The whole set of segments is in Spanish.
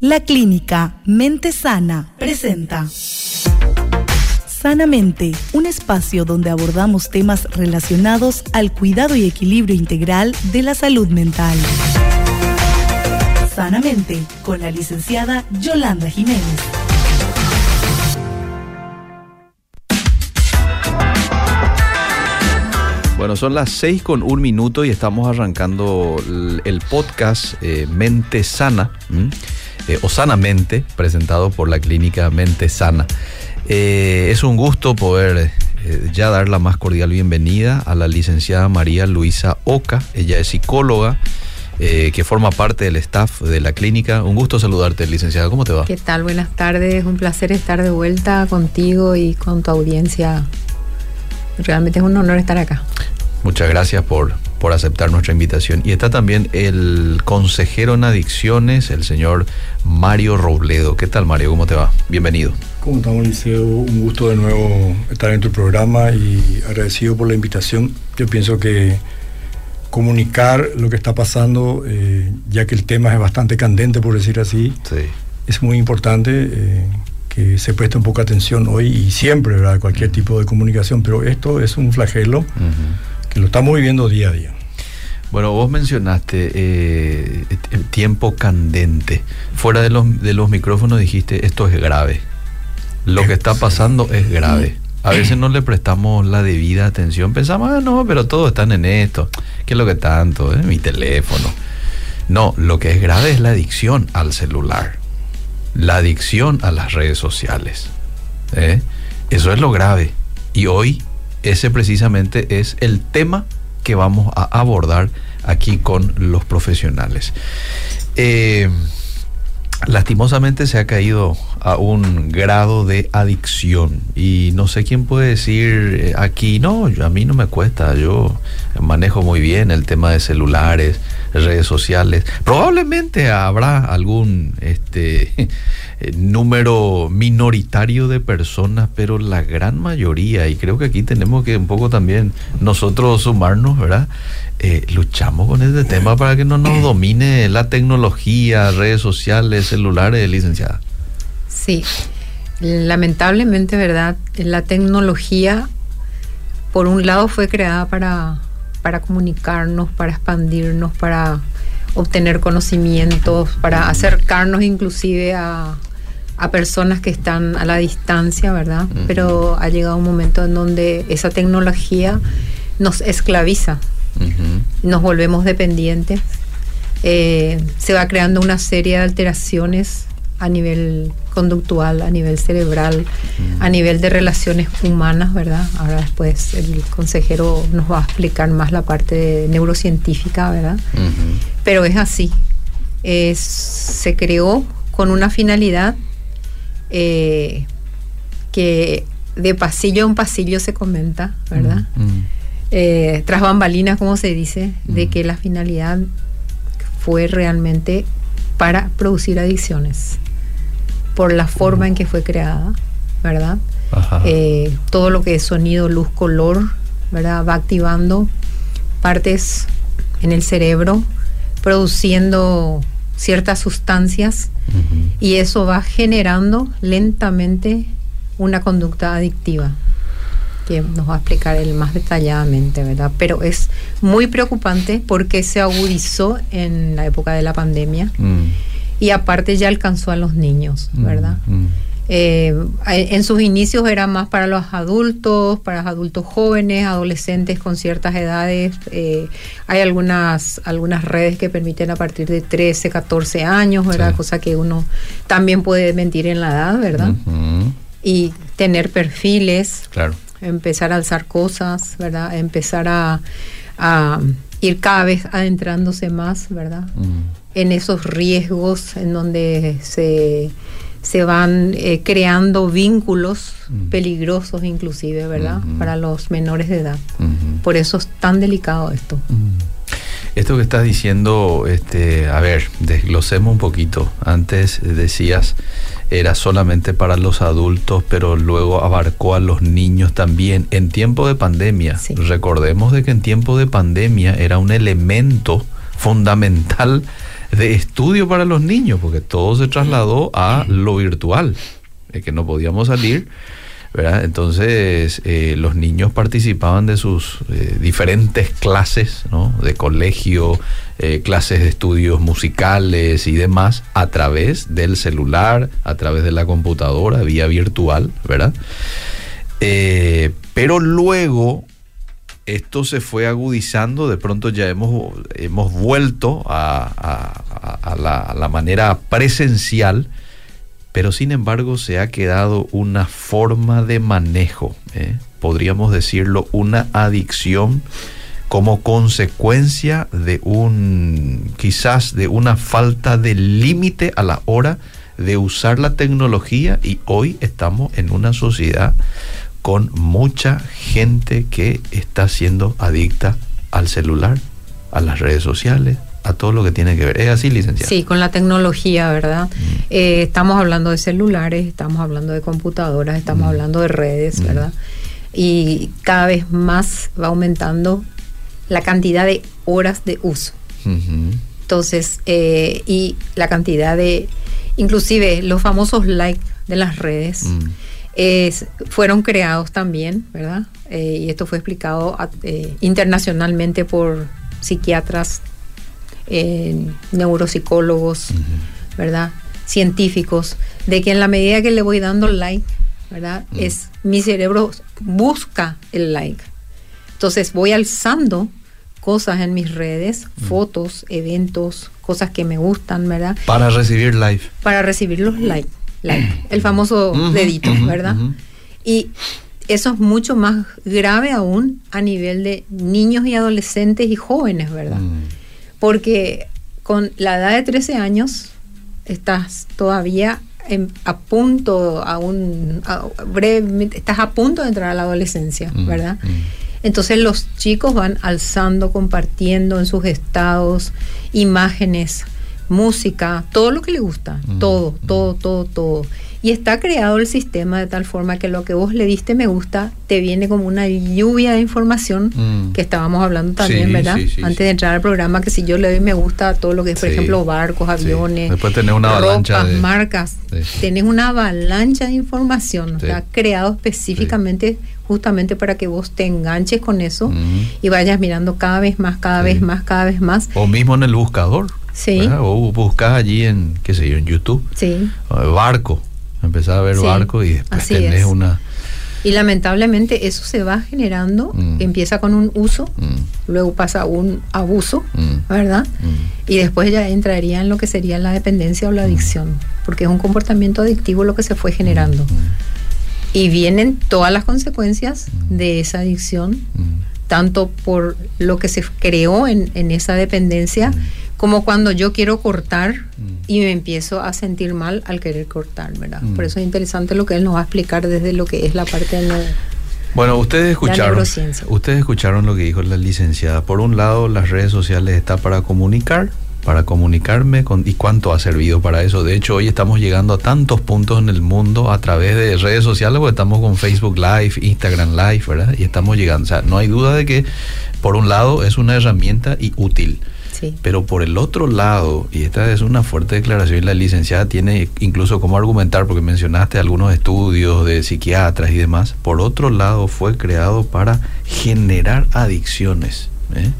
La clínica Mente Sana presenta Sanamente, un espacio donde abordamos temas relacionados al cuidado y equilibrio integral de la salud mental. Sanamente, con la licenciada Yolanda Jiménez. Bueno, son las 6 con un minuto y estamos arrancando el, podcast eh, Mente Sana, eh, o Sanamente, presentado por la clínica Mente Sana. Eh, es un gusto poder ya dar la más cordial bienvenida a la licenciada María Luisa Oca. Ella es psicóloga. que forma parte del staff de la clínica. Un gusto saludarte, licenciada. ¿Cómo te va? ¿Qué tal? Buenas tardes. Un placer estar de vuelta contigo y con tu audiencia. Realmente es un honor estar acá. Muchas gracias por, por aceptar nuestra invitación. Y está también el consejero en adicciones, el señor Mario Robledo. ¿Qué tal, Mario? ¿Cómo te va? Bienvenido. ¿Cómo estamos, Liceo? Un gusto de nuevo estar en tu programa y agradecido por la invitación. Yo pienso que comunicar lo que está pasando, eh, ya que el tema es bastante candente, por decir así, es muy importante. Eh, que se preste un poco atención hoy y siempre, ¿verdad? Cualquier tipo de comunicación, pero esto es un flagelo lo estamos viviendo día a día. Bueno, vos mencionaste eh, el tiempo candente. Fuera de los, de los micrófonos dijiste, esto es grave. Lo que está pasando es grave. A veces no le prestamos la debida atención. Pensamos, ah, no, pero todos están en esto. ¿Qué es lo que tanto? Mi teléfono. No, lo que es grave es la adicción al celular. La adicción a las redes sociales. ¿eh? Eso es lo grave. Y hoy ese precisamente es el tema que vamos a abordar aquí con los profesionales. Eh, lastimosamente se ha caído a un grado de adicción y no sé quién puede decir eh, aquí, no, a mí no me cuesta, yo manejo muy bien el tema de celulares, redes sociales. Probablemente habrá algún este número minoritario de personas, pero la gran mayoría, y creo que aquí tenemos que un poco también nosotros sumarnos, ¿verdad? Eh, luchamos con este tema para que no nos domine la tecnología, redes sociales, celulares, licenciada. Sí, lamentablemente, ¿verdad? La tecnología, por un lado, fue creada para, para comunicarnos, para expandirnos, para obtener conocimientos, para acercarnos inclusive a, a personas que están a la distancia, ¿verdad? Pero ha llegado un momento en donde esa tecnología nos esclaviza, nos volvemos dependientes, eh, se va creando una serie de alteraciones a nivel conductual, a nivel cerebral, a nivel de relaciones humanas, ¿verdad? Ahora después el consejero nos va a explicar más la parte neurocientífica, ¿verdad? Pero es así. se creó con una finalidad eh, que de pasillo en pasillo se comenta, ¿verdad? Eh, tras bambalinas, como se dice, de que la finalidad fue realmente para producir adicciones por la forma en que fue creada, ¿verdad? Eh, todo lo que es sonido, luz, color, ¿verdad? Va activando partes en el cerebro, produciendo ciertas sustancias y eso va generando lentamente una conducta adictiva que nos va a explicar él más detalladamente, ¿verdad? Pero es muy preocupante porque se agudizó en la época de la pandemia. Mm y aparte ya alcanzó a los niños, mm, ¿verdad? Mm. Eh, en sus inicios era más para los adultos, para los adultos jóvenes, adolescentes con ciertas edades. Eh, hay algunas, algunas redes que permiten a partir de 13, 14 años, ¿verdad? Cosa que uno también puede mentir en la edad, ¿verdad? Y tener perfiles, claro. empezar a alzar cosas, ¿verdad? Empezar a, ir cada vez adentrándose más, ¿verdad? En esos riesgos en donde se, se van eh, creando vínculos peligrosos inclusive, ¿verdad? Para los menores de edad. Por eso es tan delicado esto. Esto que estás diciendo, este, a ver, desglosemos un poquito. Antes decías era solamente para los adultos, pero luego abarcó a los niños también en tiempo de pandemia. Recordemos de que en tiempo de pandemia era un elemento fundamental de estudio para los niños, porque todo se trasladó a lo virtual, de que no podíamos salir. ¿verdad? Entonces eh, los niños participaban de sus eh, diferentes clases, ¿no? de colegio, eh, clases de estudios musicales y demás, a través del celular, a través de la computadora, vía virtual, ¿verdad? pero luego esto se fue agudizando, de pronto ya hemos, hemos vuelto a, la, a la manera presencial pero sin embargo se ha quedado una forma de manejo, ¿eh? podríamos decirlo, una adicción como consecuencia de un, quizás de una falta de límite a la hora de usar la tecnología y hoy estamos en una sociedad con mucha gente que está siendo adicta al celular, a las redes sociales, a todo lo que tiene que ver. ¿Es así, licenciada? Sí, con la tecnología, ¿verdad? Mm. Eh, estamos hablando de celulares, estamos hablando de computadoras, estamos mm. hablando de redes, mm. ¿verdad? Y cada vez más va aumentando la cantidad de horas de uso. Entonces, eh, y la cantidad de, inclusive los famosos likes de las redes, fueron creados también, ¿verdad? Eh, y esto fue explicado internacionalmente por psiquiatras neuropsicólogos, ¿verdad? Científicos, de que en la medida que le voy dando like, ¿verdad? Mm. Es mi cerebro busca el like. Entonces voy alzando cosas en mis redes, mm. fotos, eventos, cosas que me gustan, ¿verdad? Para recibir like. Para recibir los like, like el famoso dedito, ¿verdad? Y eso es mucho más grave aún a nivel de niños y adolescentes y jóvenes, ¿verdad? Mm porque con la edad de 13 años estás todavía a punto, aún brevemente, estás a punto de entrar a la adolescencia, mm, ¿verdad? Mm. Entonces los chicos van alzando, compartiendo en sus estados imágenes, música, todo lo que les gusta, mm, todo, todo, todo, todo. Y está creado el sistema de tal forma que lo que vos le diste me gusta te viene como una lluvia de información mm. que estábamos hablando también, ¿verdad? Antes de entrar al programa, que si yo le doy me gusta a todo lo que es, por ejemplo, barcos, aviones, Después tener una ropas, marcas, tenés una avalancha de información, está creado específicamente justamente para que vos te enganches con eso y vayas mirando cada vez más, cada vez más, cada vez más. O mismo en el buscador. Sí. O buscas allí en, qué sé yo, en YouTube. Sí. Barco empezar a ver barco y después tenés una... Y lamentablemente eso se va generando, mm. empieza con un uso, mm. luego pasa a un abuso, mm. ¿verdad? Y después ya entraría en lo que sería la dependencia o la adicción, porque es un comportamiento adictivo lo que se fue generando. Y vienen todas las consecuencias de esa adicción, tanto por lo que se creó en, en esa dependencia, como cuando yo quiero cortar mm. y me empiezo a sentir mal al querer cortar, ¿verdad? Mm. Por eso es interesante lo que él nos va a explicar desde lo que es la parte de bueno, ustedes escucharon, ustedes escucharon lo que dijo la licenciada. Por un lado, las redes sociales están para comunicar, para comunicarme con, y cuánto ha servido para eso. De hecho, hoy estamos llegando a tantos puntos en el mundo a través de redes sociales, porque estamos con Facebook Live, Instagram Live, ¿verdad? Y estamos llegando. O sea, no hay duda de que, por un lado, es una herramienta y útil. Pero por el otro lado, y esta es una fuerte declaración, y la licenciada tiene incluso cómo argumentar, porque mencionaste algunos estudios de psiquiatras y demás, por otro lado fue creado para generar adicciones. ¿eh?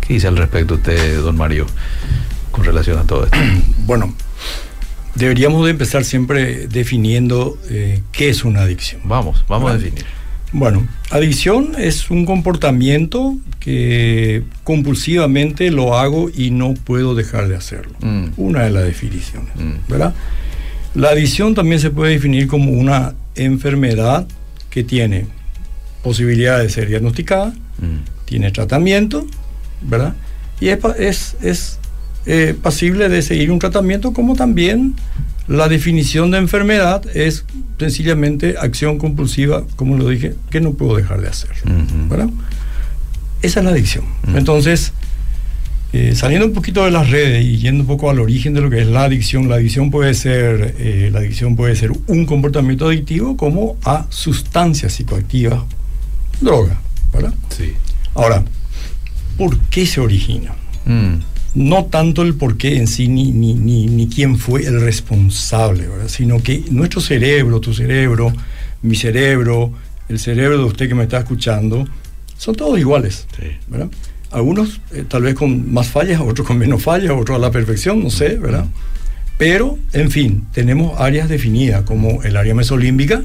¿Qué dice al respecto usted, don Mario, con relación a todo esto? Bueno, deberíamos de empezar siempre definiendo eh, qué es una adicción. Vamos, vamos a definir. Bueno, adicción es un comportamiento que compulsivamente lo hago y no puedo dejar de hacerlo. Mm. Una de las definiciones, mm. ¿verdad? La adicción también se puede definir como una enfermedad que tiene posibilidad de ser diagnosticada, mm. tiene tratamiento, ¿verdad? Y es, es, eh, pasible de seguir un tratamiento como también la definición de enfermedad es sencillamente acción compulsiva, como lo dije, que no puedo dejar de hacer. Esa es la adicción. Entonces, eh, saliendo un poquito de las redes y yendo un poco al origen de lo que es la adicción, la adicción puede ser, eh, la adicción puede ser un comportamiento adictivo como a sustancias psicoactivas, droga, ¿verdad? Sí. Ahora, ¿por qué se origina? Mm. No tanto el por qué en sí ni, ni, ni, ni quién fue el responsable, ¿verdad? sino que nuestro cerebro, tu cerebro, mi cerebro, el cerebro de usted que me está escuchando, son todos iguales. ¿verdad? Algunos eh, tal vez con más fallas, otros con menos fallas, otros a la perfección, no sé, ¿verdad? Pero, en fin, tenemos áreas definidas como el área mesolímbica,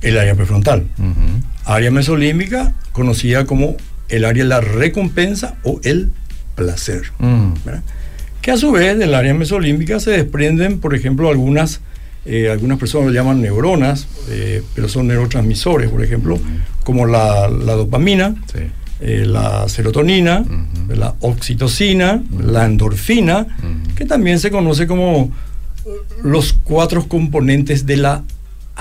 el área prefrontal. Área mesolímbica conocida como el área de la recompensa o el placer. Mm. Que a su vez del área mesolímbica se desprenden, por ejemplo, algunas, eh, algunas personas lo llaman neuronas, eh, pero son neurotransmisores, por ejemplo, como la, la dopamina, Sí. eh, la serotonina, Ujú. la oxitocina, la endorfina, Ujú. que también se conoce como los cuatro componentes de la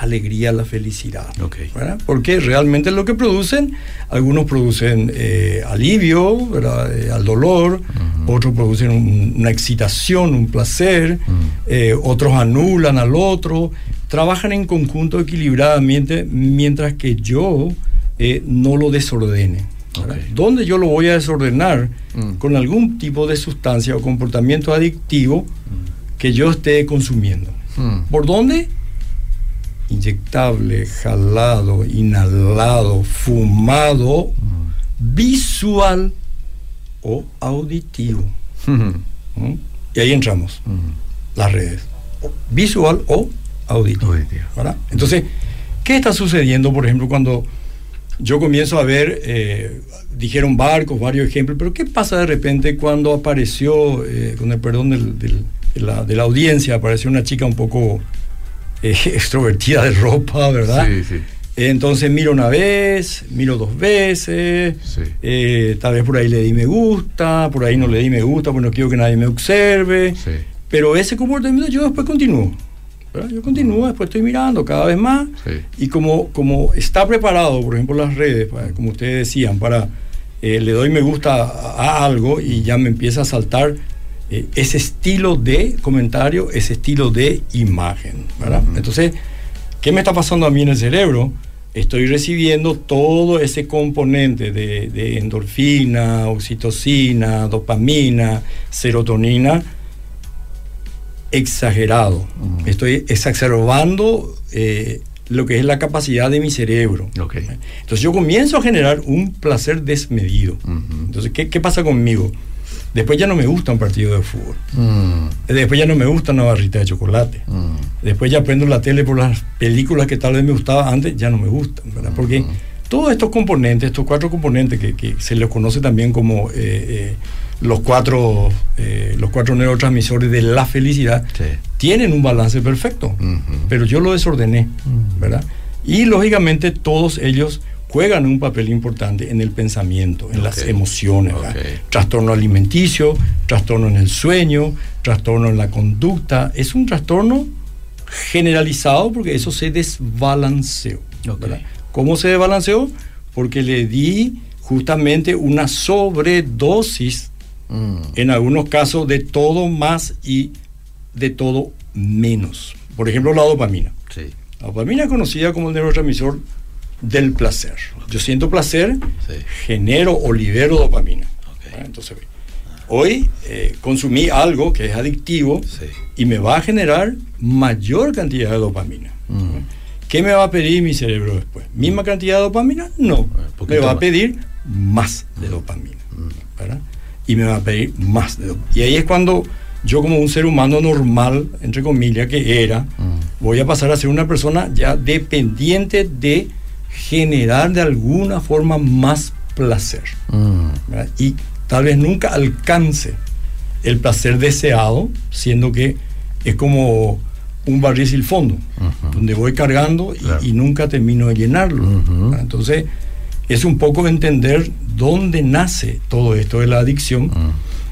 alegría, la felicidad. Ok. ¿verdad? Porque realmente lo que producen, algunos producen eh, alivio ¿verdad? Eh, al dolor, Ujú. otros producen un- una excitación, un placer, Ujú. eh, otros anulan al otro, trabajan en conjunto equilibradamente mientras que yo eh, no lo desordene. ¿verdad? Ok. ¿Dónde yo lo voy a desordenar? Mm. Con algún tipo de sustancia o comportamiento adictivo que yo esté consumiendo. Mm. ¿Por dónde? Inyectable, jalado, inhalado, fumado, visual o auditivo. Mm. Y ahí entramos, las redes. Visual o auditivo. Auditivo. ¿verdad? Entonces, ¿qué está sucediendo, por ejemplo, cuando yo comienzo a ver, eh, dijeron barcos, varios ejemplos, pero ¿qué pasa de repente cuando apareció, eh, con el perdón del- del- de, la, de la audiencia, apareció una chica un poco eh, extrovertida de ropa, ¿verdad? Sí, sí. Entonces miro una vez, miro dos veces, Sí. eh, tal vez por ahí le di me gusta, por ahí no le di me gusta, porque no quiero que nadie me observe. Sí. Pero ese comportamiento yo después continúo. ¿verdad? Yo continúo, después estoy mirando cada vez más. Sí. Y como, como está preparado, por ejemplo, las redes, para- como ustedes decían, para eh, le doy me gusta a, a algo y ya me empieza a saltar eh, ese estilo de comentario, ese estilo de imagen. ¿verdad? Entonces, ¿qué me está pasando a mí en el cerebro? Estoy recibiendo todo ese componente de, de endorfina, oxitocina, dopamina, serotonina exagerado. Estoy exacerbando eh, lo que es la capacidad de mi cerebro. Ok. Entonces yo comienzo a generar un placer desmedido. Entonces, ¿qué, qué pasa conmigo? Después ya no me gusta un partido de fútbol. Mm. Después ya no me gusta una barrita de chocolate. Mm. Después ya prendo la tele por las películas que tal vez me gustaban antes, ya no me gustan, ¿verdad? Porque Ujú. todos estos componentes, estos cuatro componentes que, que se les conoce también como eh, eh, los, cuatro, eh, los cuatro neurotransmisores de la felicidad, Sí. tienen un balance perfecto, pero yo lo desordené, Mm. ¿verdad? Y lógicamente todos ellos juegan un papel importante en el pensamiento, en las emociones. Trastorno alimenticio, trastorno en el sueño, trastorno en la conducta. Es un trastorno generalizado porque eso se desbalanceó. ¿Cómo se desbalanceó? Porque le di justamente una sobredosis, Mm. en algunos casos, de todo más y de todo menos. Por ejemplo, la dopamina. Sí. La dopamina es conocida como el neurotransmisor del placer. Yo siento placer, Sí. genero o libero dopamina. ¿verdad? Entonces, hoy eh, consumí algo que es adictivo Sí. y me va a generar mayor cantidad de dopamina. Mm. ¿Qué me va a pedir mi cerebro después? ¿Misma cantidad de dopamina? No. Me va a pedir más de dopamina. Mm. ¿verdad? Y me va a pedir más de dopamina. Y ahí es cuando yo como un ser humano normal, entre comillas, que era, Mm. voy a pasar a ser una persona ya dependiente de generar de alguna forma más placer. Mm. Y tal vez nunca alcance el placer deseado, siendo que es como un barril sin fondo, donde voy cargando y, Claro. y nunca termino de llenarlo. Entonces, es un poco entender dónde nace todo esto de la adicción. Mm.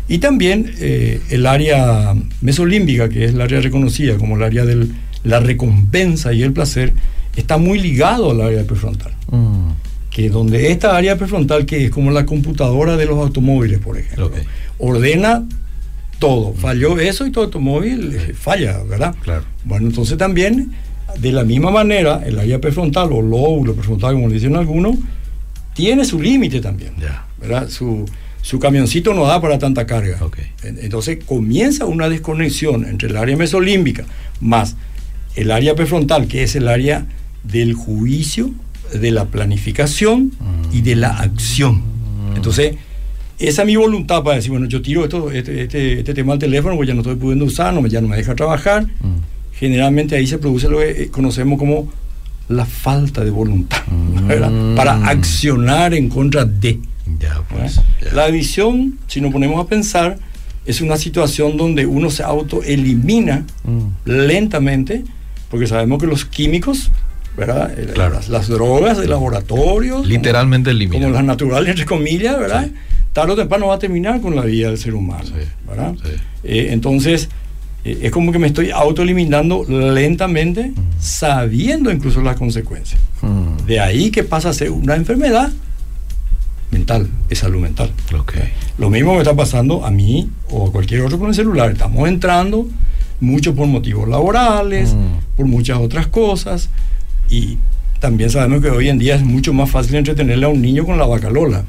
Y también eh, el área mesolímbica, que es el área reconocida como el área de la recompensa y el placer, está muy ligado al área prefrontal. Mm. Que donde esta área prefrontal, que es como la computadora de los automóviles, por ejemplo, ordena todo. Falló eso y tu automóvil eh, falla, ¿verdad? Claro. Bueno, entonces también, de la misma manera, el área prefrontal o lóbulo prefrontal, como le dicen algunos, tiene su límite también. Ya. ¿verdad? Su, su camioncito no da para tanta carga. Entonces comienza una desconexión entre el área mesolímbica más el área prefrontal, que es el área del juicio, de la planificación y de la acción. Entonces, esa es mi voluntad para decir, bueno, yo tiro esto, este, este, este tema al teléfono, pues ya no estoy pudiendo usar, no ya no me deja trabajar. Mm. Generalmente ahí se produce lo que eh, conocemos como la falta de voluntad, Mm. ¿verdad? para accionar en contra de. Ya, pues. La adicción, si nos ponemos a pensar, es una situación donde uno se autoelimina Mm. lentamente, porque sabemos que los químicos, ¿verdad? Eh, Claro. Las, las drogas de laboratorio, Literalmente como, elimina. como las naturales, entre comillas, ¿verdad? Sí. Tarde o temprano va a terminar con la vida del ser humano, Sí, ¿verdad? sí. Eh, entonces, eh, es como que me estoy autoeliminando lentamente, sabiendo incluso las consecuencias. Mm. De ahí que pasa a ser una enfermedad mental, es salud mental. Ok. Lo mismo me está pasando a mí o a cualquier otro con el celular. Estamos entrando mucho por motivos laborales, Mm. por muchas otras cosas. Y también sabemos que hoy en día es mucho más fácil entretenerle a un niño con la vaca Lola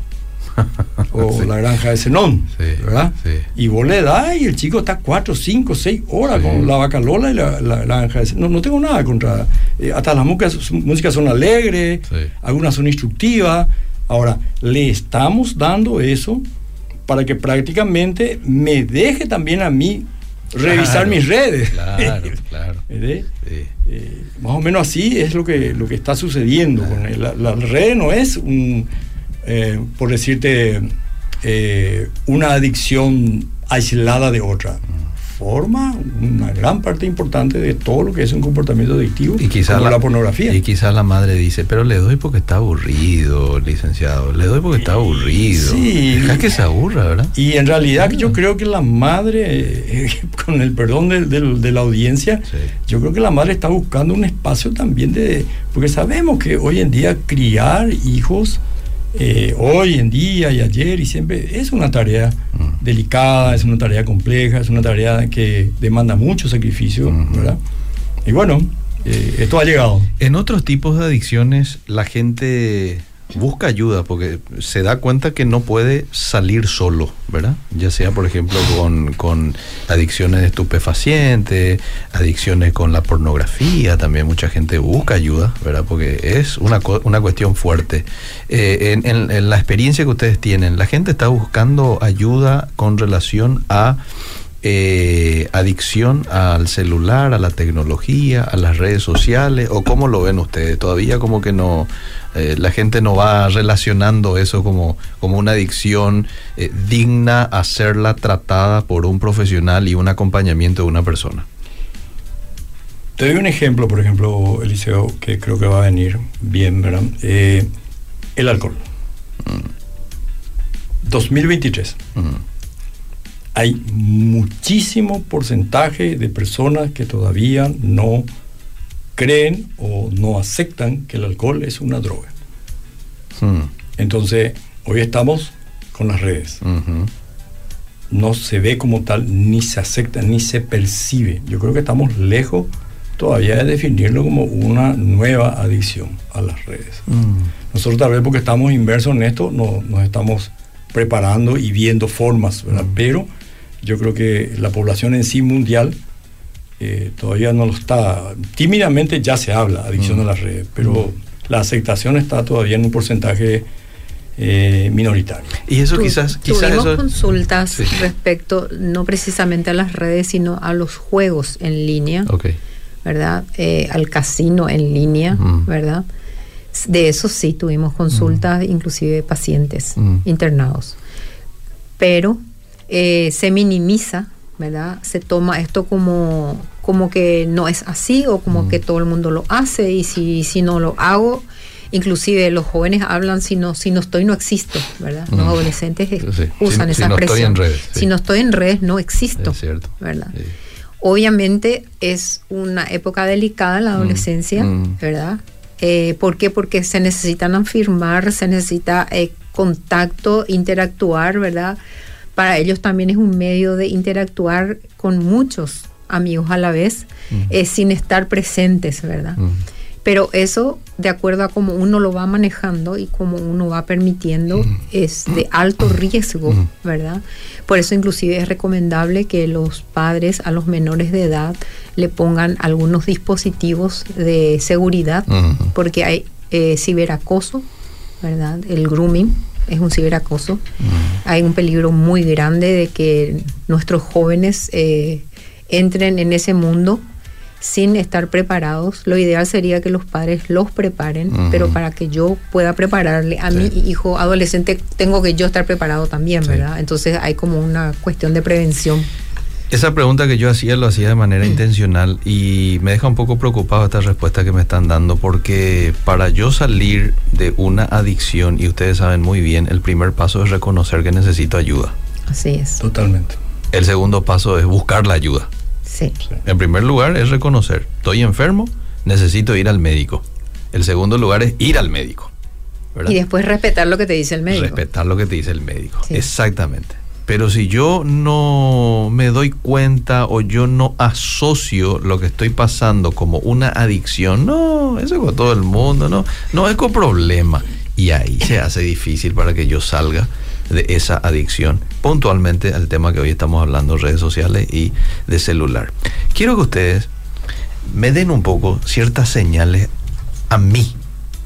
o Sí. la granja de Zenón, Sí, ¿verdad? sí. Y vos le das y el chico está cuatro, cinco, seis horas con la vaca Lola y la, la- la granja de Zenón. No, no tengo nada contra... eh, hasta las músicas, músicas son alegres, algunas son instructivas. Ahora, le estamos dando eso para que prácticamente me deje también a mí revisar Claro, mis redes. Claro, claro. Sí. Eh, más o menos así es lo que, lo que está sucediendo. Con la red no es un, eh, por decirte, eh, una adicción aislada de otra. Forma una gran parte importante de todo lo que es un comportamiento adictivo, Y quizás como la, la, pornografía. Y quizás la madre dice, pero le doy porque está aburrido, licenciado. Le doy porque está aburrido. Sí. Deja que se aburra, ¿verdad? Y en realidad yo creo que la madre, eh, con el perdón del- del- de, la audiencia, Sí. yo creo que la madre está buscando un espacio también de... Porque sabemos que hoy en día criar hijos, eh, hoy en día y ayer y siempre, es una tarea Mm. Delicada, es una tarea compleja, es una tarea que demanda mucho sacrificio. ¿verdad? Y bueno, eh, esto ha llegado. En otros tipos de adicciones la gente busca ayuda porque se da cuenta que no puede salir solo, ¿verdad? Ya sea, por ejemplo, con, con adicciones estupefacientes, adicciones con la pornografía, también mucha gente busca ayuda, ¿verdad? Porque es una, una cuestión fuerte. Eh, en, en- en la experiencia que ustedes tienen, ¿la gente está buscando ayuda con relación a eh, adicción al celular, a la tecnología, a las redes sociales, o cómo lo ven ustedes? Todavía como que no, eh, la gente no va relacionando eso como, como una adicción eh, digna a serla tratada por un profesional y un acompañamiento de una persona. Te doy un ejemplo, por ejemplo, Eliseo, que creo que va a venir bien, ¿verdad? Eh, el alcohol. 2023. Mm, Hay muchísimo porcentaje de personas que todavía no creen o no aceptan que el alcohol es una droga. mm, Entonces, hoy estamos con las redes. No se ve como tal, ni se acepta, ni se percibe. Yo creo que estamos lejos todavía de definirlo como una nueva adicción a las redes. Mm, Nosotros tal vez porque estamos inmersos en esto, no, nos estamos preparando y viendo formas, ¿verdad? Pero yo creo que la población en sí mundial eh, todavía no lo está. Tímidamente ya se habla, adicción Mm. a las redes, pero la aceptación está todavía en un porcentaje eh, minoritario. Y eso Tu- quizás, quizás tuvimos eso... consultas Sí. respecto no precisamente a las redes, sino a los juegos en línea, Ok. ¿verdad? Eh, al casino en línea, Mm. ¿verdad? De eso sí tuvimos consultas, inclusive de pacientes Mm. internados. Pero eh, se minimiza, ¿verdad? Se toma esto como, como que no es así o como Mm. que todo el mundo lo hace y si, si no lo hago, inclusive los jóvenes hablan si no, si no estoy no existo, ¿verdad? Los Mm. adolescentes Sí. usan Si- si esa no estoy expresión. en redes, sí. Si no estoy en redes no existo, Es cierto. ¿verdad? Sí. Obviamente es una época delicada la adolescencia, mm. ¿verdad? Eh, ¿Por qué? Porque se necesitan afirmar, se necesita eh, contacto, interactuar, ¿verdad? Para ellos también es un medio de interactuar con muchos amigos a la vez, eh, sin estar presentes, ¿verdad? Pero eso, de acuerdo a cómo uno lo va manejando y cómo uno va permitiendo, es de alto riesgo, ¿verdad? Por eso inclusive es recomendable que los padres a los menores de edad le pongan algunos dispositivos de seguridad, porque hay eh, ciberacoso, ¿verdad? El grooming es un ciberacoso. Hay un peligro muy grande de que nuestros jóvenes eh, entren en ese mundo sin estar preparados. Lo ideal sería que los padres los preparen, pero para que yo pueda prepararle a mi hijo adolescente, tengo que yo estar preparado también, ¿verdad? Entonces hay como una cuestión de prevención. Esa pregunta que yo hacía lo hacía de manera intencional y me deja un poco preocupado esta respuesta que me están dando porque para yo salir de una adicción, y ustedes saben muy bien, el primer paso es reconocer que necesito ayuda. Así es. Totalmente. El segundo paso es buscar la ayuda. Sí. En primer lugar es reconocer, estoy enfermo, necesito ir al médico. El segundo lugar es ir al médico. Y después respetar lo que te dice el médico. Respetar lo que te dice el médico. Exactamente. Pero si yo no me doy cuenta o yo no asocio lo que estoy pasando como una adicción, no, eso es con todo el mundo, no, no es con problema. Y ahí se hace difícil para que yo salga de esa adicción, puntualmente al tema que hoy estamos hablando, redes sociales y de celular. Quiero que ustedes me den un poco ciertas señales a mí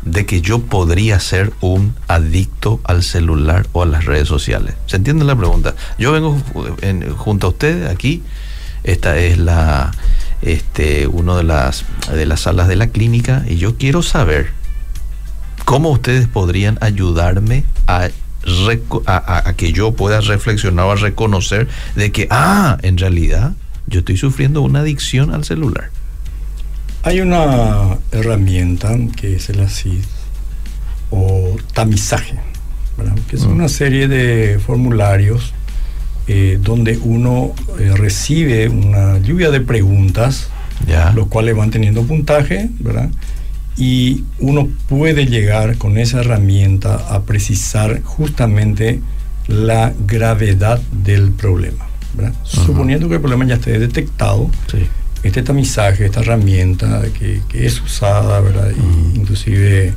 de que yo podría ser un adicto al celular o a las redes sociales. ¿Se entiende la pregunta? Yo vengo junto a ustedes aquí. Esta es la este una de las de las salas de la clínica y yo quiero saber cómo ustedes podrían ayudarme a a, que yo pueda reflexionar o a reconocer de que, ah, en realidad yo estoy sufriendo una adicción al celular. Hay una herramienta que es el ACID o tamizaje, que es mm. una serie de formularios eh, donde uno eh, recibe una lluvia de preguntas, los cuales van teniendo puntaje, ¿verdad? y uno puede llegar con esa herramienta a precisar justamente la gravedad del problema. Suponiendo que el problema ya esté detectado, este tamizaje, esta herramienta que, es usada, ¿verdad? inclusive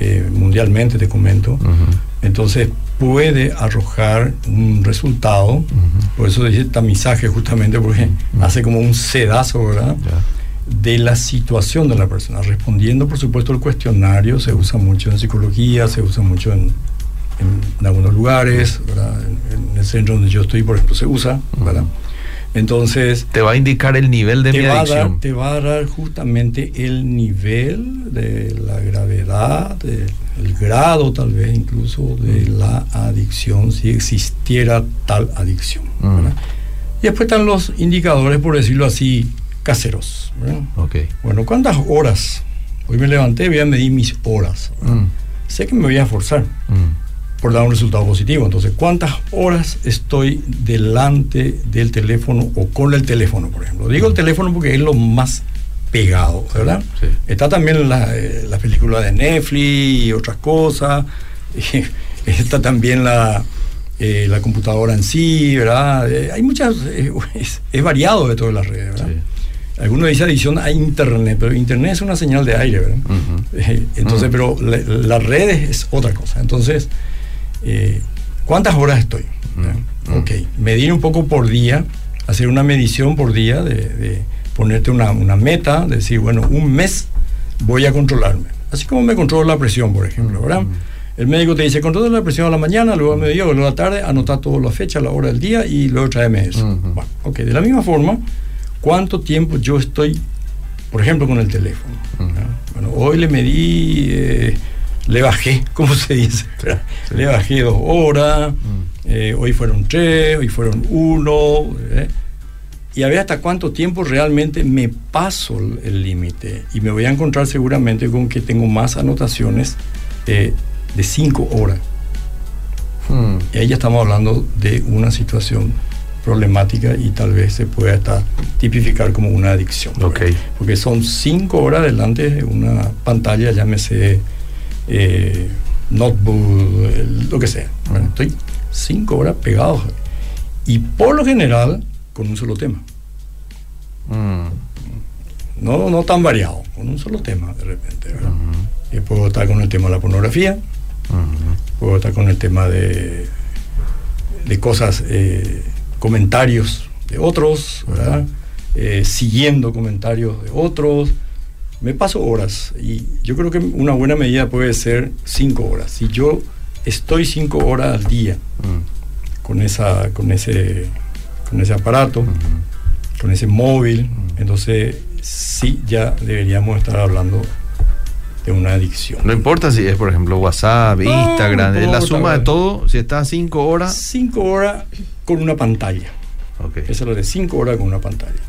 eh, mundialmente te comento, entonces puede arrojar un resultado, por eso dice tamizaje justamente porque hace como un sedazo, ¿verdad? de la situación de la persona, respondiendo por supuesto al cuestionario, se usa mucho en psicología, se usa mucho en, en, algunos lugares, En, el centro donde yo estoy, por ejemplo, se usa, ¿verdad? Entonces... Te va a indicar el nivel de mi adicción. te va a dar justamente el nivel de la gravedad, el grado tal vez incluso de la adicción, si existiera tal adicción. Y después están los indicadores, por decirlo así, caseros. Okay. Bueno, ¿cuántas horas? Hoy me levanté, voy a medir mis horas. Mm. Sé que me voy a esforzar mm. Por dar un resultado positivo. Entonces, ¿cuántas horas estoy delante del teléfono o con el teléfono, por ejemplo? Digo el mm. teléfono porque es lo más pegado, ¿verdad? Está también la, eh, la película de Netflix y otras cosas. Está también la, eh, la computadora en sí, ¿verdad? Eh, hay muchas, es, variado de todas las redes, ¿verdad? Algunos dicen adición a Internet, pero Internet es una señal de aire, ¿verdad? Entonces, pero las redes es otra cosa. Entonces, eh, ¿cuántas horas estoy? Ok, medir un poco por día, hacer una medición por día, de, ponerte una, meta, decir, bueno, un mes voy a controlarme. Así como me controlo la presión, por ejemplo, ¿verdad? El médico te dice, controla la presión a la mañana, luego a mediodía, luego a la tarde, anota todas las fechas, la hora del día y luego tráeme eso. Bueno, ok, de la misma forma, cuánto tiempo yo estoy, por ejemplo, con el teléfono. Bueno, hoy le medí, eh, le bajé, ¿cómo se dice? Le bajé dos horas, eh, hoy fueron tres, hoy fueron uno. Eh, y a ver hasta cuánto tiempo realmente me paso el límite. Y me voy a encontrar seguramente con que tengo más anotaciones de cinco horas. Hmm. Y ahí ya estamos hablando de una situación problemática y tal vez se pueda hasta tipificar como una adicción. Porque son cinco horas delante de una pantalla, llámese eh, notebook, lo que sea. estoy cinco horas pegado y por lo general con un solo tema. Mm. no, no tan variado, con un solo tema de repente, ¿verdad? Y puedo estar con el tema de la pornografía, puedo estar con el tema de, de cosas, eh, comentarios de otros, ¿verdad? Eh, siguiendo comentarios de otros. Me paso horas y yo creo que una buena medida puede ser cinco horas. Si yo estoy cinco horas al día con, esa, con, ese, con ese aparato, con ese móvil, entonces sí ya deberíamos estar hablando de una adicción. No importa si es, por ejemplo, WhatsApp, Instagram, la suma de todo, si está cinco horas. Cinco horas con una pantalla. Okay. Eso es lo de cinco horas con una pantalla.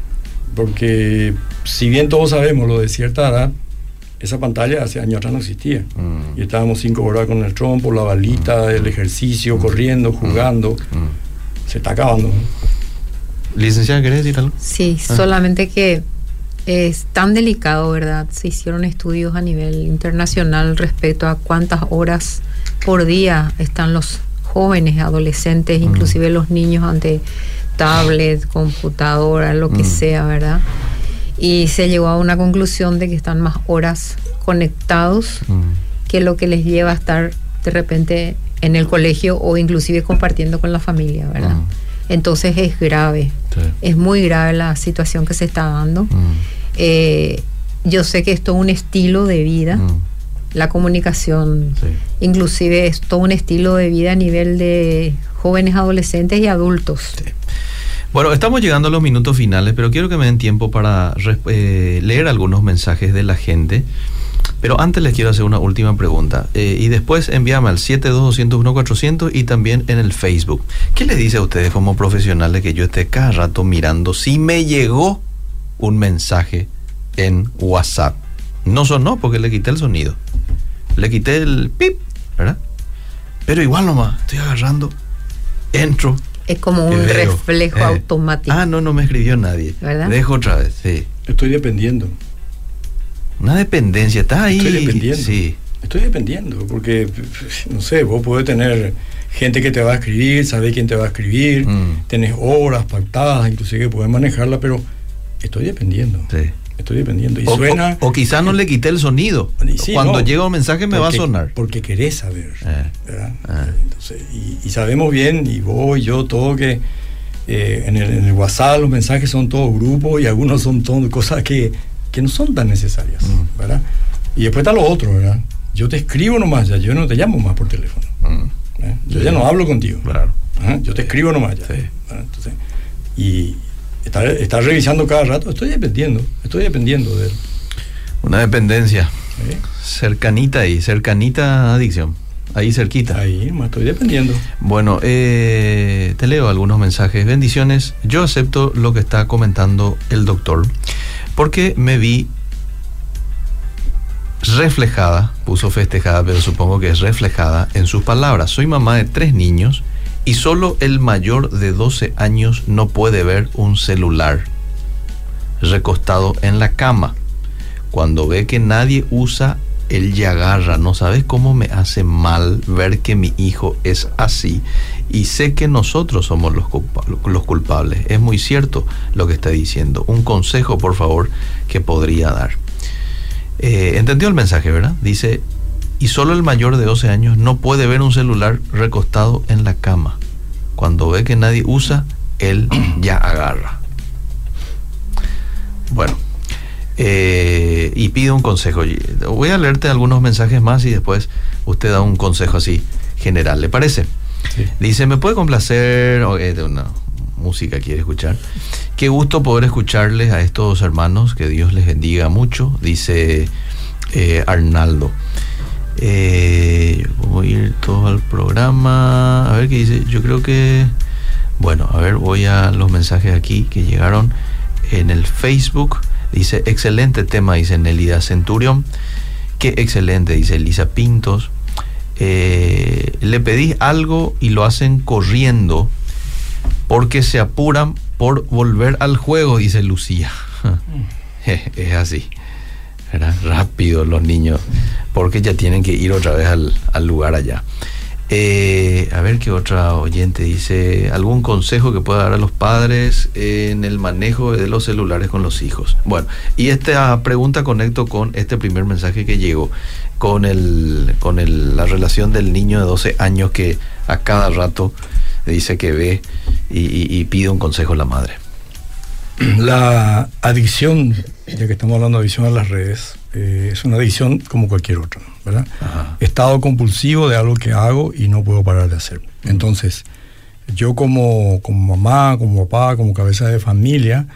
Porque si bien todos sabemos lo de cierta edad, esa pantalla hace años atrás no existía. Mm. Y estábamos cinco horas con el trompo, la balita, el ejercicio, corriendo, jugando. Se está acabando. Licenciada, ¿querés decir algo? Sí, Ah. solamente que es tan delicado, ¿verdad? Se hicieron estudios a nivel internacional respecto a cuántas horas por día están los jóvenes, adolescentes, inclusive los niños ante tablet, computadora, lo que Mm. sea, ¿verdad? Y se llegó a una conclusión de que están más horas conectados que lo que les lleva a estar de repente en el colegio o inclusive compartiendo con la familia, ¿verdad? Mm. Entonces es grave, Sí. es muy grave la situación que se está dando. Mm. Eh, yo sé que es todo un estilo de vida, Mm. la comunicación, Sí. inclusive es todo un estilo de vida a nivel de jóvenes, adolescentes y adultos. Bueno, estamos llegando a los minutos finales, pero quiero que me den tiempo para eh, leer algunos mensajes de la gente. Pero antes les quiero hacer una última pregunta. Eh, y después envíame al 72201-400 y también en el Facebook. ¿Qué les dice a ustedes como profesionales que yo esté cada rato mirando si me llegó un mensaje en WhatsApp? No sonó porque le quité el sonido. Le quité el pip, ¿verdad? Pero igual nomás, estoy agarrando, entro, Es como un veo, reflejo eh, automático. Ah, no, no me escribió nadie. ¿Verdad? Dejo otra vez, sí. Estoy dependiendo. Una dependencia, está ahí. Estoy dependiendo. Sí. Estoy dependiendo, porque, no sé, vos podés tener gente que te va a escribir, sabés quién te va a escribir, Mm. tenés horas pactadas, inclusive podés manejarla, pero estoy dependiendo. sí. Estoy dependiendo. Y O, suena. o- o quizá no le quité el sonido. Sí, Cuando no, llega un mensaje me va a sonar. Porque querés saber. Eh, ¿verdad? Entonces, y, y sabemos bien, y vos y yo, todo que eh, en, el, en el WhatsApp los mensajes son todos grupos y algunos son todo, cosas que, que no son tan necesarias, Mm. ¿verdad? Y después está lo otro, ¿verdad? Yo te escribo nomás ya, yo no te llamo más por teléfono. Mm, ¿eh? Yo Sí. ya no hablo contigo. Claro. Ajá, Yo te escribo nomás ya. Entonces, y estar, estar revisando cada rato, estoy dependiendo, estoy dependiendo de él. Una dependencia. ¿eh? Cercanita ahí, cercanita adicción. Ahí cerquita. Ahí, más estoy dependiendo. Bueno, eh, te leo algunos mensajes. Bendiciones. Yo acepto lo que está comentando el doctor porque me vi reflejada, puso festejada, pero supongo que es reflejada en sus palabras. Soy mamá de tres niños y solo el mayor de 12 años no puede ver un celular recostado en la cama. Cuando ve que nadie usa, él ya agarra. No sabes cómo me hace mal ver que mi hijo es así. Y sé que nosotros somos los, culpa- los culpables. Es muy cierto lo que está diciendo. Un consejo, por favor, que podría dar. Eh, Entendió el mensaje, ¿verdad? Dice, y solo el mayor de 12 años no puede ver un celular recostado en la cama. Cuando ve que nadie usa, él ya agarra. Bueno, eh, y pide un consejo. Voy a leerte algunos mensajes más y después usted da un consejo así general, ¿le parece? Sí. Dice, ¿me puede complacer? o, eh, de una música quiere escuchar. Qué gusto poder escucharles a estos hermanos, que Dios les bendiga mucho, dice eh, Arnaldo. Eh, voy a ir todo al programa. A ver qué dice. Yo creo que. Bueno, a ver, voy a los mensajes aquí que llegaron en el Facebook. Dice, excelente tema, dice Nelida Centurión. Qué excelente, dice Elisa Pintos. Eh, le pedí algo y lo hacen corriendo porque se apuran por volver al juego, dice Lucía. es así. ¿Verdad? Rápido los niños, porque ya tienen que ir otra vez al, al lugar allá. Eh, a ver qué otra oyente dice, algún consejo que pueda dar a los padres en el manejo de los celulares con los hijos. Bueno, y esta pregunta conecto con este primer mensaje que llegó, con, el, con el, la relación del niño de 12 años que a cada rato dice que ve y, pide un consejo a la madre. La adicción, ya que estamos hablando de adicción a las redes, eh, es una adicción como cualquier otra, ¿verdad? Estado compulsivo de algo que hago y no puedo parar de hacer. Entonces, yo como, como mamá, como papá, como cabeza de familia,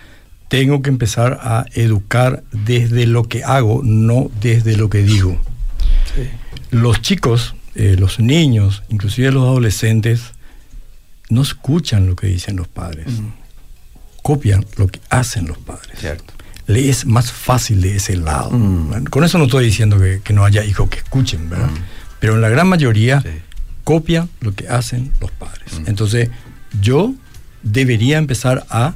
tengo que empezar a educar desde lo que hago, no desde lo que digo. Los chicos, eh, los niños, inclusive los adolescentes, no escuchan lo que dicen los padres, copian lo que hacen los padres. Cierto. Le es más fácil de ese lado. Con eso no estoy diciendo que, no haya hijos que escuchen, ¿verdad? Pero en la gran mayoría copian lo que hacen los padres. Entonces, yo debería empezar a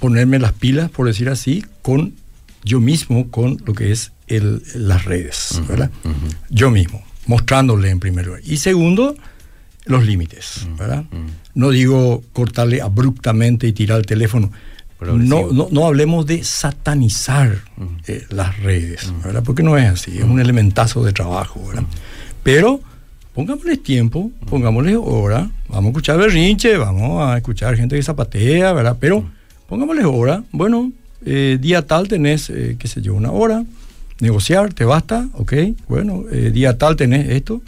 ponerme las pilas, por decir así, con yo mismo, con lo que es el, las redes, ¿verdad? Yo mismo, mostrándole en primer lugar. Y segundo, los límites, ¿verdad? No digo cortarle abruptamente y tirar el teléfono. No, no, no, hablemos de satanizar eh, las redes, ¿verdad? Porque no es así, es un elementazo de trabajo, ¿verdad? Pero pongámosles tiempo, pongámosles hora, vamos a escuchar berrinche, vamos a escuchar gente que zapatea, ¿verdad? Pero pongámosles hora, bueno, eh, día tal tenés, eh, qué sé yo, una hora, negociar, te basta, ok, bueno, día tal tenés esto.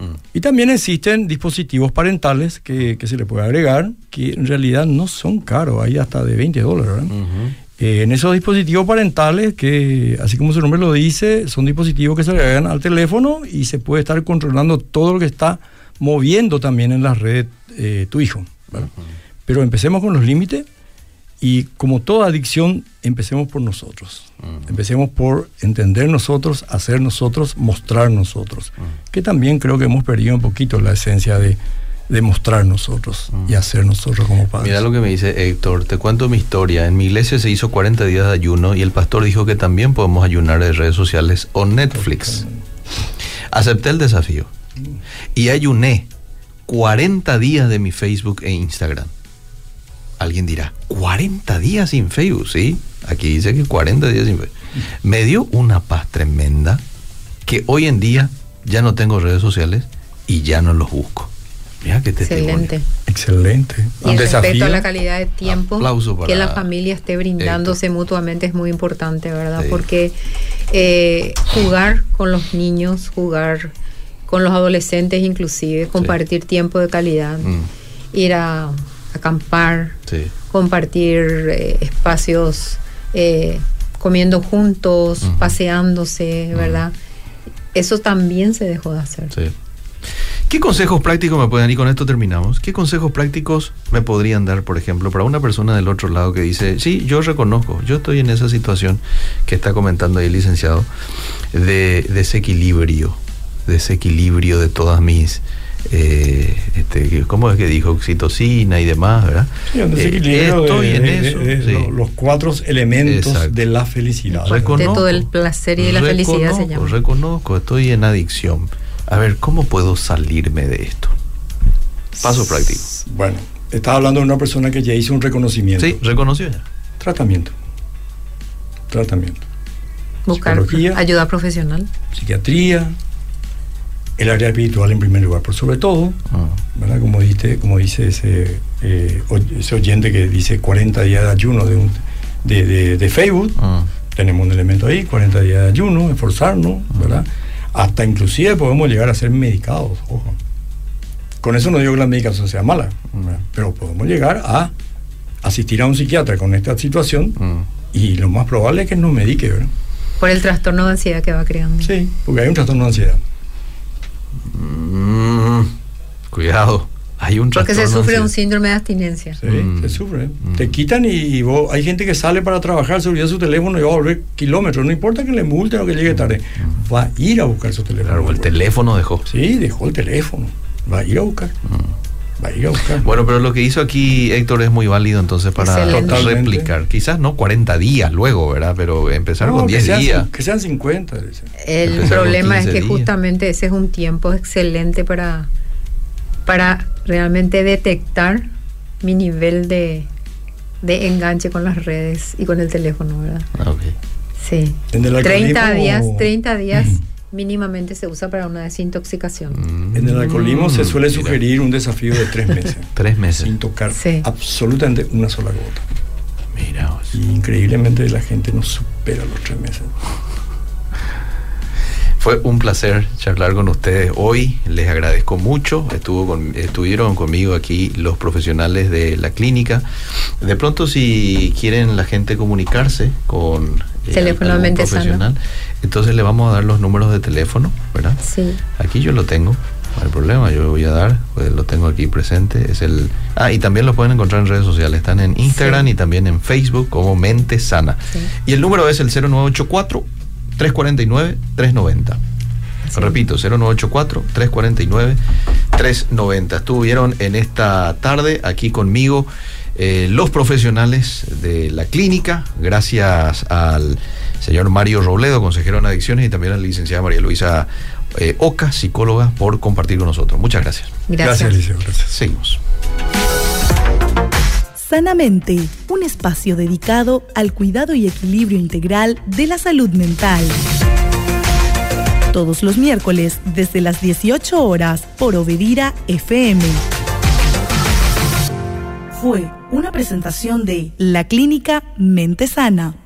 Mm. Y también existen dispositivos parentales que, se le puede agregar, que en realidad no son caros, hay hasta de 20 dólares. Eh, en esos dispositivos parentales, que así como su nombre lo dice, son dispositivos que se le agregan al teléfono y se puede estar controlando todo lo que está moviendo también en la red eh, tu hijo. Pero empecemos con los límites y como toda adicción, empecemos por nosotros. Empecemos por entender nosotros, hacer nosotros, mostrar nosotros. Que también creo que hemos perdido un poquito la esencia de, de mostrar nosotros y hacer nosotros como padres. Mira lo que me dice Héctor, te cuento mi historia. En mi iglesia se hizo 40 días de ayuno y el pastor dijo que también podemos ayunar de redes sociales o Netflix. Acepté el desafío y ayuné 40 días de mi Facebook e Instagram. Alguien dirá, 40 días sin Facebook, ¿sí? Aquí dice que 40 días sin Facebook. Me dio una paz tremenda que hoy en día ya no tengo redes sociales y ya no los busco. Mira qué Excelente. Excelente. Y el respeto a la calidad de tiempo que la familia esté brindándose mutuamente es muy importante, ¿verdad? Porque eh, jugar con los niños, jugar con los adolescentes inclusive, compartir tiempo de calidad, mm. ir a acampar, compartir eh, espacios, eh, comiendo juntos, paseándose, ¿verdad? Eso también se dejó de hacer. ¿Qué consejos prácticos me pueden, y con esto terminamos, qué consejos prácticos me podrían dar, por ejemplo, para una persona del otro lado que dice, sí, yo reconozco, yo estoy en esa situación que está comentando ahí el licenciado, de desequilibrio, desequilibrio de todas mis eh, este, ¿cómo es que dijo? Oxitocina y demás, ¿verdad? Sí, eh, estoy en eso. Los cuatro elementos de la felicidad. Reconozco, de todo el placer y de la felicidad se llama. Reconozco, estoy en adicción. A ver, ¿cómo puedo salirme de esto? Paso práctico. Bueno, estás hablando de una persona que ya hizo un reconocimiento. Sí, reconoció ya. Tratamiento. Tratamiento. Buscar ayuda profesional. Psiquiatría, el área espiritual en primer lugar, por sobre todo, ah. ¿verdad? Como, dice, como dice ese, eh, ese oyente que dice 40 días de ayuno de, un, de, de, Facebook, ah. tenemos un elemento ahí, 40 días de ayuno, esforzarnos, ah. ¿verdad? Hasta inclusive podemos llegar a ser medicados, ojo. Con eso no digo que la medicación sea mala, pero podemos llegar a asistir a un psiquiatra con esta situación y lo más probable es que nos medique, ¿verdad? Por el trastorno de ansiedad que va creando. Sí, porque hay un trastorno de ansiedad. Mm, cuidado. Hay un Porque se sufre un síndrome de abstinencia. Sí, mm. se sufre. Mm. Te quitan y, vos, hay gente que sale para trabajar, se olvida su teléfono y va a volver kilómetros. No importa que le multen o que llegue tarde. Va a ir a buscar su teléfono. Claro, el teléfono dejó. Sí, dejó el teléfono. Va a ir a buscar. Va a ir a buscar. Bueno, pero lo que hizo aquí Héctor es muy válido entonces para Excelente. replicar. Quizás no 40 días luego, ¿verdad? Pero empezar No, con que 10 sean días. Que sean 50. dice. El Empezar problema es 15 que días. justamente ese es un tiempo excelente para, para realmente detectar mi nivel de, de enganche con las redes y con el teléfono, ¿verdad? Ah, ok. Sí. En el 30 alcoholismo- días, 30 días Ujú. Mínimamente se usa para una desintoxicación. Mm, En el alcoholismo se suele mira. sugerir un desafío de tres meses. Tres meses. Sin tocar Sí. absolutamente una sola gota. Mira. Y increíblemente la gente no supera los tres meses. Fue un placer charlar con ustedes hoy. Les agradezco mucho. Estuvo con- estuvieron conmigo aquí los profesionales de la clínica. De pronto, si quieren la gente comunicarse con Teléfono Mente Sana. profesional, entonces le vamos a dar los números de teléfono, ¿verdad? Sí. Aquí yo lo tengo. No hay problema, yo lo voy a dar, pues lo tengo aquí presente. Es el Ah, y también lo pueden encontrar en redes sociales. Están en Instagram Sí. y también en Facebook como Mente Sana. Sí. Y el número es el 0984 349 390. Sí. Repito, 0984 349 390. Estuvieron en esta tarde aquí conmigo eh, los profesionales de la clínica, gracias al señor Mario Robledo, consejero en adicciones, y también a la licenciada María Luisa eh, Oca, psicóloga, por compartir con nosotros. Muchas gracias. Gracias. Eliseo. Gracias. Seguimos. Sanamente, un espacio dedicado al cuidado y equilibrio integral de la salud mental. Todos los miércoles desde las 18 horas por Obedira FM. Fue una presentación de La Clínica Mente Sana.